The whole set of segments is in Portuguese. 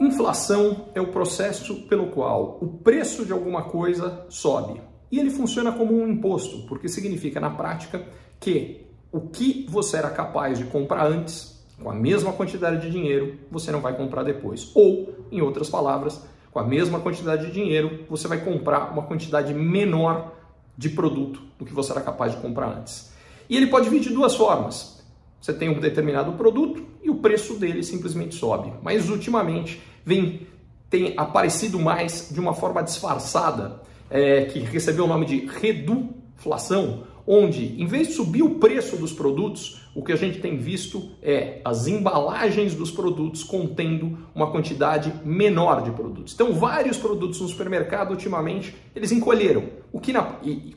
Inflação é o processo pelo qual o preço de alguma coisa sobe. E ele funciona como um imposto, porque significa na prática que o que você era capaz de comprar antes, com a mesma quantidade de dinheiro, você não vai comprar depois. Ou, em outras palavras, com a mesma quantidade de dinheiro, você vai comprar uma quantidade menor de produto do que você era capaz de comprar antes. E ele pode vir de duas formas. Você tem um determinado produto e o preço dele simplesmente sobe. Mas ultimamente vem tem aparecido mais de uma forma disfarçada, é, que recebeu o nome de reduflação, onde em vez de subir o preço dos produtos, o que a gente tem visto é as embalagens dos produtos contendo uma quantidade menor de produtos. Então, vários produtos no supermercado ultimamente eles encolheram, o que na,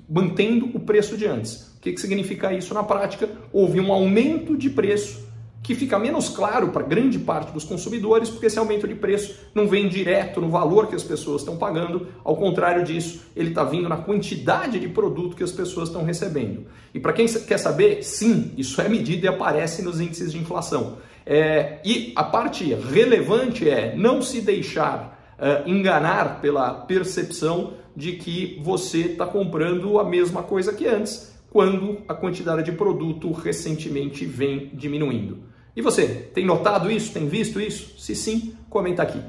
mantendo o preço de antes. O que, que significa isso na prática? Houve um aumento de preço que fica menos claro para grande parte dos consumidores, porque esse aumento de preço não vem direto no valor que as pessoas estão pagando, ao contrário disso, ele está vindo na quantidade de produto que as pessoas estão recebendo. E para quem quer saber, sim, isso é medido e aparece nos índices de inflação. É, e a parte relevante é não se deixar uh, enganar pela percepção de que você está comprando a mesma coisa que antes, quando a quantidade de produto recentemente vem diminuindo. E você, tem notado isso? Tem visto isso? Se sim, comenta aqui.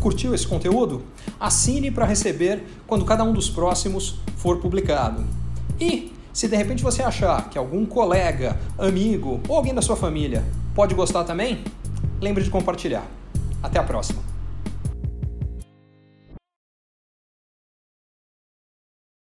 Curtiu esse conteúdo? Assine para receber quando cada um dos próximos for publicado. E se de repente você achar que algum colega, amigo ou alguém da sua família pode gostar também, lembre de compartilhar. Até a próxima!